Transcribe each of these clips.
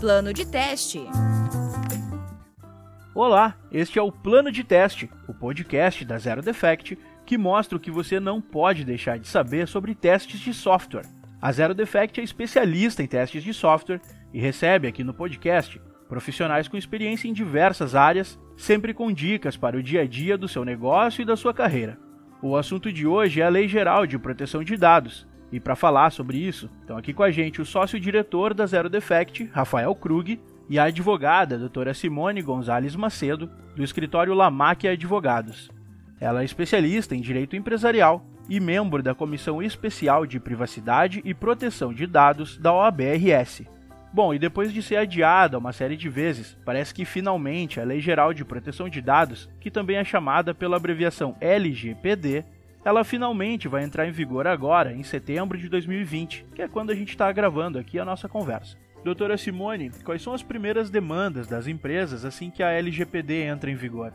Plano de teste. Olá, este é o Plano de Teste, o podcast da Zero Defect que mostra o que você não pode deixar de saber sobre testes de software. A Zero Defect é especialista em testes de software e recebe aqui no podcast profissionais com experiência em diversas áreas, sempre com dicas para o dia a dia do seu negócio e da sua carreira. O assunto de hoje é a Lei Geral de Proteção de Dados. E para falar sobre isso, estão aqui com a gente o sócio-diretor da Zero Defect, Rafael Krug, e a advogada, a doutora Simone Gonzalez Macedo, do escritório Lamac Advogados. Ela é especialista em direito empresarial e membro da Comissão Especial de Privacidade e Proteção de Dados da OABRS. Bom, e depois de ser adiada uma série de vezes, parece que finalmente a Lei Geral de Proteção de Dados, que também é chamada pela abreviação LGPD, ela finalmente vai entrar em vigor agora, em setembro de 2020, que é quando a gente está gravando aqui a nossa conversa. Doutora Simone, quais são as primeiras demandas das empresas assim que a LGPD entra em vigor?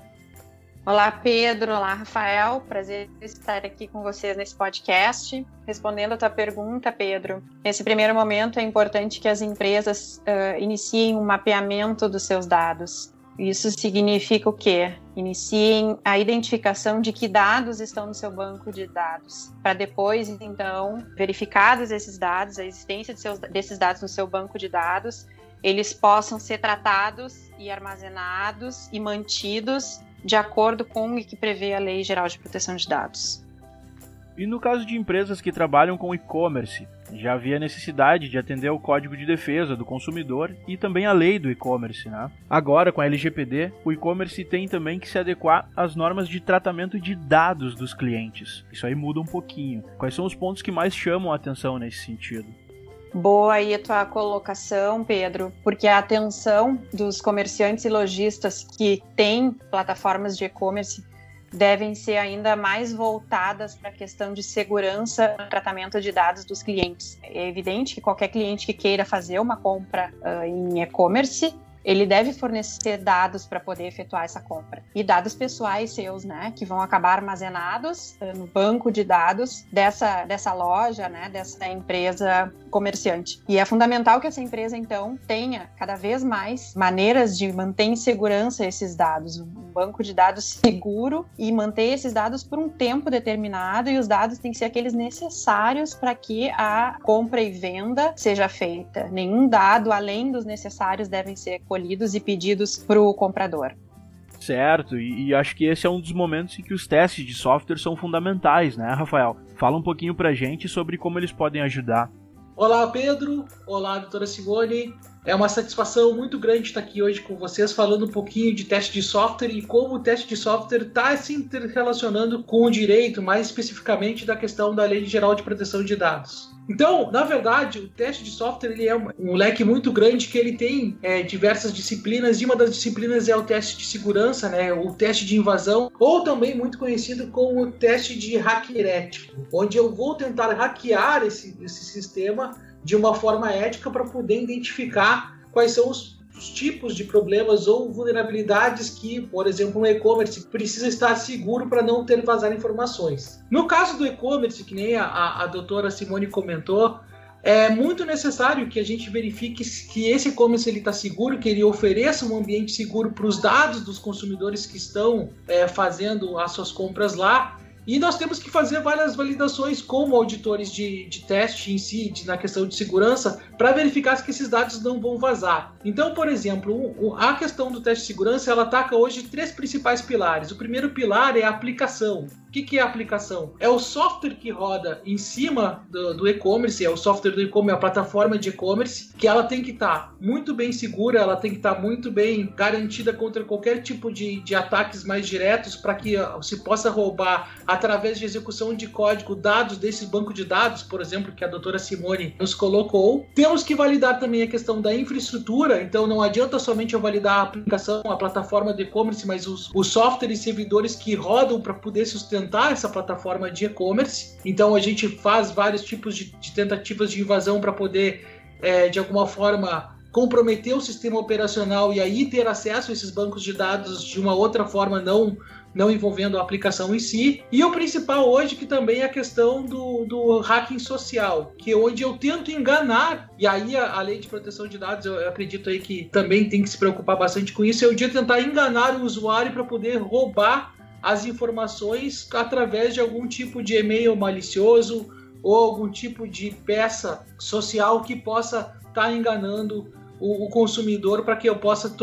Olá, Pedro. Olá, Rafael. Prazer estar aqui com vocês nesse podcast. Respondendo a tua pergunta, Pedro, nesse primeiro momento é importante que as empresas uh, iniciem um mapeamento dos seus dados. Isso significa o quê? Iniciem a identificação de que dados estão no seu banco de dados, para depois, então, verificados esses dados, a existência de seus, desses dados no seu banco de dados, eles possam ser tratados e armazenados e mantidos de acordo com o que prevê a Lei Geral de Proteção de Dados. E no caso de empresas que trabalham com e-commerce, já havia necessidade de atender ao Código de Defesa do Consumidor e também a lei do e-commerce. Né? Agora, com a LGPD, o e-commerce tem também que se adequar às normas de tratamento de dados dos clientes. Isso aí muda um pouquinho. Quais são os pontos que mais chamam a atenção nesse sentido? Boa aí a tua colocação, Pedro, porque a atenção dos comerciantes e lojistas que têm plataformas de e-commerce devem ser ainda mais voltadas para a questão de segurança no tratamento de dados dos clientes. É evidente que qualquer cliente que queira fazer uma compra uh, em e-commerce ele deve fornecer dados para poder efetuar essa compra. E dados pessoais seus, né, que vão acabar armazenados uh, no banco de dados dessa, dessa loja, né, dessa empresa comerciante. E é fundamental que essa empresa, então, tenha cada vez mais maneiras de manter em segurança esses dados, banco de dados seguro e manter esses dados por um tempo determinado e os dados têm que ser aqueles necessários para que a compra e venda seja feita. Nenhum dado além dos necessários devem ser escolhidos e pedidos para o comprador. Certo, e, e, acho que esse é um dos momentos em que os testes de software são fundamentais, né, Rafael? Fala um pouquinho pra gente sobre como eles podem ajudar. Olá, Pedro. Olá, doutora Simone. É uma satisfação muito grande estar aqui hoje com vocês falando um pouquinho de teste de software e como o teste de software está se interrelacionando com o direito, mais especificamente da questão da Lei Geral de Proteção de Dados. Então, na verdade, o teste de software ele é um leque muito grande que ele tem é, diversas disciplinas e uma das disciplinas é o teste de segurança, né, o teste de invasão, ou também muito conhecido como o teste de hacker ético, onde eu vou tentar hackear esse, esse sistema de uma forma ética para poder identificar quais são os os tipos de problemas ou vulnerabilidades que, por exemplo, um e-commerce precisa estar seguro para não ter vazar informações. No caso do e-commerce, que nem a, a, doutora Simone comentou, é muito necessário que a gente verifique que esse e-commerce está seguro, que ele ofereça um ambiente seguro para os dados dos consumidores que estão é, fazendo as suas compras lá e nós temos que fazer várias validações como auditores de, de teste em si, de, na questão de segurança, para verificar que esses dados não vão vazar. Então, por exemplo, o, a questão do teste de segurança ela ataca hoje três principais pilares. O primeiro pilar é a aplicação que, que é a aplicação? É o software que roda em cima do, do e-commerce, é o software do e-commerce, a plataforma de e-commerce, que ela tem que estar tá muito bem segura, ela tem que estar tá muito bem garantida contra qualquer tipo de, de ataques mais diretos para que se possa roubar através de execução de código dados desse banco de dados, por exemplo, que a doutora Simone nos colocou. Temos que validar também a questão da infraestrutura, então não adianta somente eu validar a aplicação, a plataforma de e-commerce, mas os, os softwares e servidores que rodam para poder sustentar essa plataforma de e-commerce. Então a gente faz vários tipos de, de tentativas de invasão para poder, é, de alguma forma, comprometer o sistema operacional e aí ter acesso a esses bancos de dados de uma outra forma não não envolvendo a aplicação em si. E o principal hoje que também é a questão do, do hacking social, que é onde eu tento enganar, e aí a, a lei de proteção de dados, eu, acredito aí que também tem que se preocupar bastante com isso, é o dia tentar enganar o usuário para poder roubar as informações através de algum tipo de e-mail malicioso ou algum tipo de peça social que possa estar tá enganando o, o consumidor para que eu possa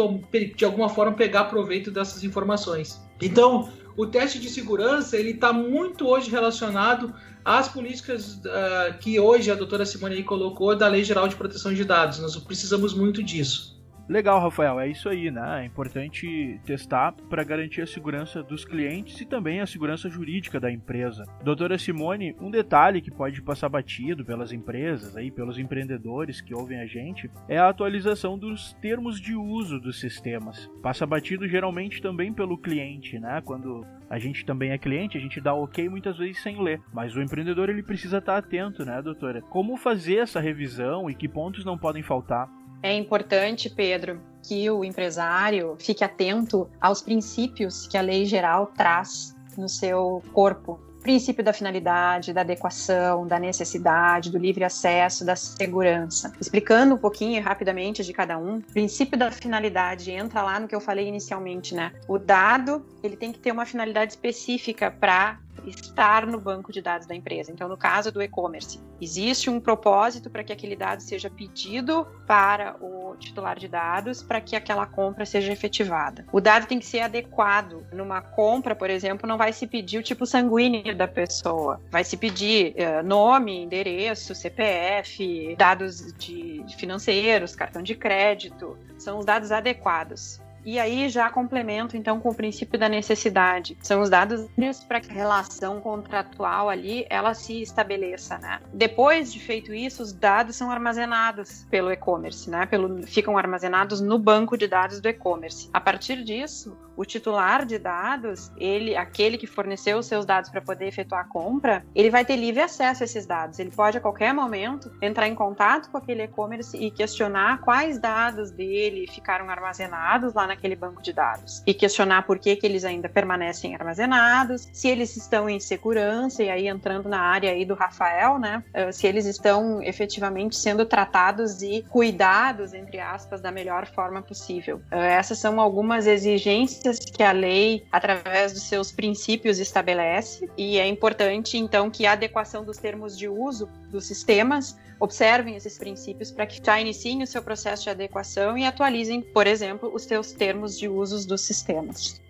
de alguma forma pegar proveito dessas informações. Então, o teste de segurança ele está muito hoje relacionado às políticas uh, que hoje a doutora Simone colocou da Lei Geral de Proteção de Dados. Nós precisamos muito disso. Legal, Rafael, é isso aí, né? É importante testar para garantir a segurança dos clientes e também a segurança jurídica da empresa. Doutora Simone, um detalhe que pode passar batido pelas empresas, aí, pelos empreendedores que ouvem a gente, é a atualização dos termos de uso dos sistemas. Passa batido geralmente também pelo cliente, né? Quando a gente também é cliente, a gente dá ok muitas vezes sem ler. Mas o empreendedor ele precisa estar atento, né, doutora? Como fazer essa revisão e que pontos não podem faltar? É importante, Pedro, que o empresário fique atento aos princípios que a lei geral traz no seu corpo. princípio da finalidade, da adequação, da necessidade, do livre acesso, da segurança. Explicando um pouquinho rapidamente de cada um, o princípio da finalidade entra lá no que eu falei inicialmente, né? O dado, ele tem que ter uma finalidade específica para estar no banco de dados da empresa. Então, no caso do e-commerce, existe um propósito para que aquele dado seja pedido para o titular de dados para que aquela compra seja efetivada. O dado tem que ser adequado. Numa compra, por exemplo, não vai se pedir o tipo sanguíneo da pessoa, vai se pedir uh, nome, endereço, CPF, dados de financeiros, cartão de crédito, são os dados adequados. E aí já complemento então com o princípio da necessidade. São os dados para que a relação contratual ali ela se estabeleça, né? Depois de feito isso, os dados são armazenados pelo e-commerce, né? Pelo, ficam armazenados no banco de dados do e-commerce. A partir disso, o titular de dados, ele, aquele que forneceu os seus dados para poder efetuar a compra, ele vai ter livre acesso a esses dados. Ele pode a qualquer momento entrar em contato com aquele e-commerce e questionar quais dados dele ficaram armazenados lá naquele banco de dados e questionar por que, que eles ainda permanecem armazenados, se eles estão em segurança e aí entrando na área aí do Rafael, né, eh, se eles estão efetivamente sendo tratados e cuidados entre aspas da melhor forma possível. Eh, essas são algumas exigências que a lei, através dos seus princípios, estabelece, e é importante, então, que a adequação dos termos de uso dos sistemas observem esses princípios para que já iniciem o seu processo de adequação e atualizem, por exemplo, os seus termos de uso dos sistemas.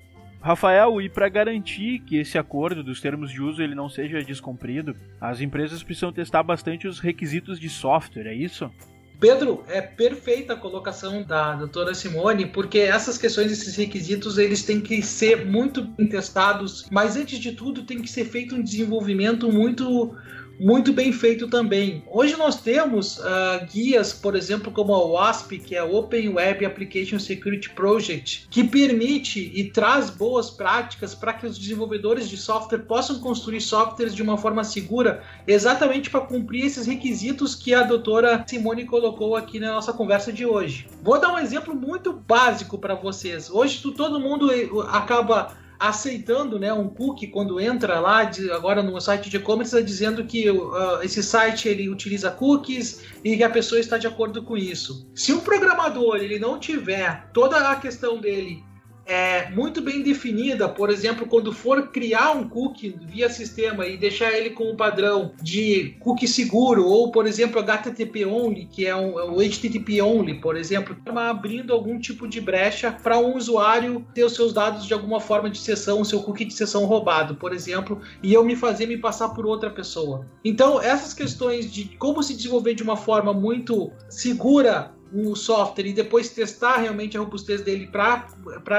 Rafael, e para garantir que esse acordo dos termos de uso ele não seja descumprido, as empresas precisam testar bastante os requisitos de software, é isso? Pedro, é perfeita a colocação da doutora Simone, porque essas questões, esses requisitos, eles têm que ser muito testados, mas antes de tudo tem que ser feito um desenvolvimento muito muito bem feito também. Hoje nós temos uh, guias, por exemplo, como a WASP, que é Open Web Application Security Project, que permite e traz boas práticas para que os desenvolvedores de software possam construir softwares de uma forma segura, exatamente para cumprir esses requisitos que a doutora Simone colocou aqui na nossa conversa de hoje. Vou dar um exemplo muito básico para vocês. Hoje todo mundo eh, acaba aceitando né, um cookie quando entra lá agora no site de e-commerce tá dizendo que uh, esse site ele utiliza cookies e que a pessoa está de acordo com isso. Se um programador ele não tiver toda a questão dele é, muito bem definida, por exemplo, quando for criar um cookie via sistema e deixar ele com um padrão de cookie seguro, ou, por exemplo, HTTP only, que é um, é um HTTP only, por exemplo, abrindo algum tipo de brecha para um usuário ter os seus dados de alguma forma de sessão, o seu cookie de sessão roubado, por exemplo, e eu me fazer me passar por outra pessoa. Então, essas questões de como se desenvolver de uma forma muito segura o software e depois testar realmente a robustez dele para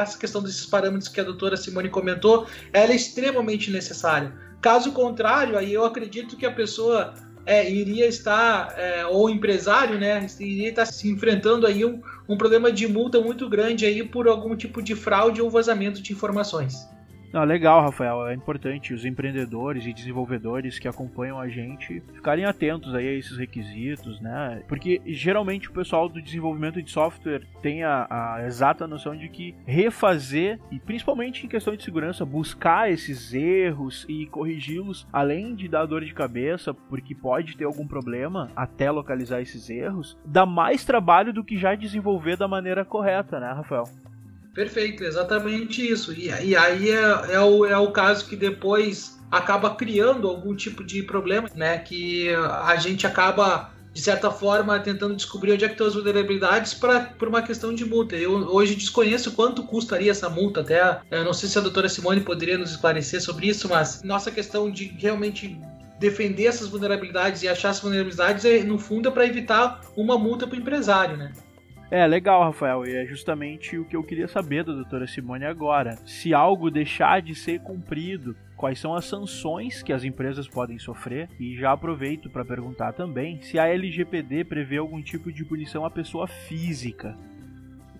essa questão desses parâmetros que a doutora Simone comentou, ela é extremamente necessária. Caso contrário, aí eu acredito que a pessoa é, iria estar, é, ou empresário, né, iria estar se enfrentando aí um, um problema de multa muito grande aí por algum tipo de fraude ou vazamento de informações. Não, legal, Rafael. É importante os empreendedores e desenvolvedores que acompanham a gente ficarem atentos aí a esses requisitos, né? Porque geralmente o pessoal do desenvolvimento de software tem a, a exata noção de que refazer, e principalmente em questão de segurança, buscar esses erros e corrigi-los, além de dar dor de cabeça, porque pode ter algum problema até localizar esses erros, dá mais trabalho do que já desenvolver da maneira correta, né, Rafael? Perfeito, exatamente isso. E, e aí é, é, o, é o caso que depois acaba criando algum tipo de problema, né? Que a gente acaba, de certa forma, tentando descobrir onde é que estão as vulnerabilidades para por uma questão de multa. Eu hoje desconheço quanto custaria essa multa, até eu não sei se a doutora Simone poderia nos esclarecer sobre isso, mas nossa questão de realmente defender essas vulnerabilidades e achar essas vulnerabilidades é, no fundo, é para evitar uma multa para o empresário, né? É, legal, Rafael, e é justamente o que eu queria saber da doutora Simone agora. Se algo deixar de ser cumprido, quais são as sanções que as empresas podem sofrer? E já aproveito para perguntar também se a LGPD prevê algum tipo de punição à pessoa física.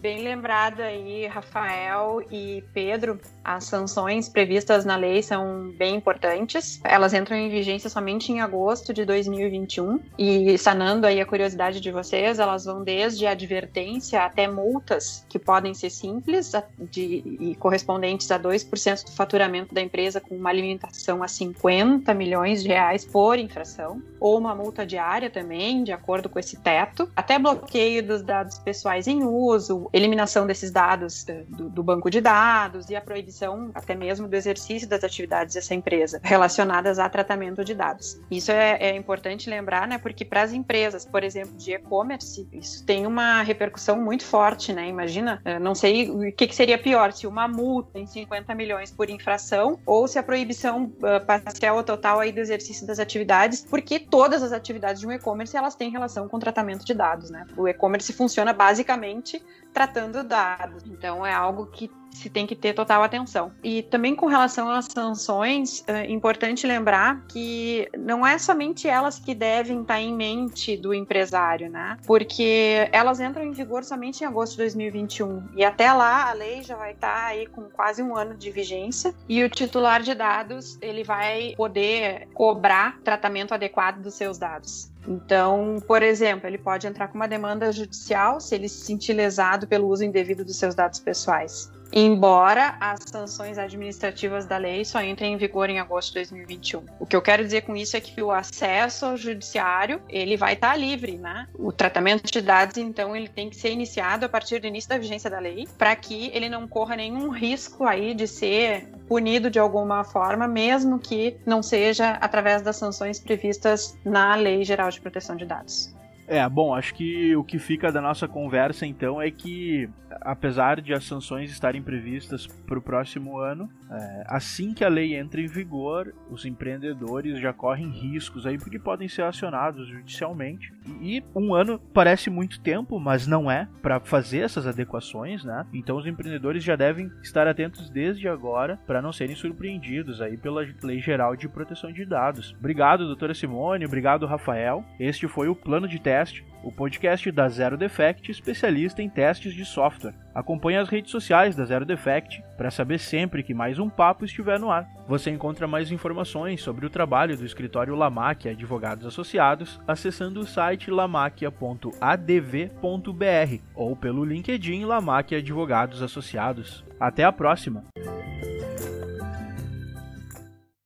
Bem lembrado aí, Rafael e Pedro. As sanções previstas na lei são bem importantes. Elas entram em vigência somente em agosto de 2021 e sanando aí a curiosidade de vocês, elas vão desde advertência até multas que podem ser simples de, e correspondentes a 2% do faturamento da empresa com uma limitação a 50 milhões de reais por infração ou uma multa diária também, de acordo com esse teto, até bloqueio dos dados pessoais em uso, eliminação desses dados eh, do, do, banco de dados e a proibição até mesmo do exercício das atividades dessa empresa relacionadas a tratamento de dados. Isso é, é importante lembrar, né? Porque para as empresas, por exemplo, de e-commerce, isso tem uma repercussão muito forte, né? Imagina, eh, não sei o que, que, seria pior, se uma multa em 50 milhões por infração ou se a proibição uh, parcial ou total aí do exercício das atividades, porque todas as atividades de um e-commerce elas têm relação com tratamento de dados, né? O e-commerce funciona basicamente tratando dados. Então é algo que se tem que ter total atenção. E também com relação às sanções, é importante lembrar que não é somente elas que devem estar em mente do empresário, né? Porque elas entram em vigor somente em agosto de 2021 e até lá a lei já vai estar aí com quase um ano de vigência e o titular de dados ele vai poder cobrar tratamento adequado dos seus dados. Então, por exemplo, ele pode entrar com uma demanda judicial se ele se sentir lesado pelo uso indevido dos seus dados pessoais embora as sanções administrativas da lei só entrem em vigor em agosto de 2021. O que eu quero dizer com isso é que o acesso ao judiciário ele vai estar livre, né? O tratamento de dados, então, ele tem que ser iniciado a partir do início da vigência da lei, para que ele não corra nenhum risco aí de ser punido de alguma forma, mesmo que não seja através das sanções previstas na Lei Geral de Proteção de Dados. É, bom, acho que o que fica da nossa conversa então é que, apesar de as sanções estarem previstas para o próximo ano, é, assim que a lei entra em vigor, os empreendedores já correm riscos aí porque podem ser acionados judicialmente. E, um ano parece muito tempo, mas não é para fazer essas adequações, né? Então os empreendedores já devem estar atentos desde agora para não serem surpreendidos aí pela Lei Geral de Proteção de Dados. Obrigado, doutora Simone, obrigado, Rafael. Este foi o plano de teste o podcast da Zero Defect, especialista em testes de software. Acompanhe as redes sociais da Zero Defect para saber sempre que mais um papo estiver no ar. Você encontra mais informações sobre o trabalho do escritório Lamaquia Advogados Associados acessando o site lamaquia.adv.br ou pelo LinkedIn Lamaquia Advogados Associados. Até a próxima!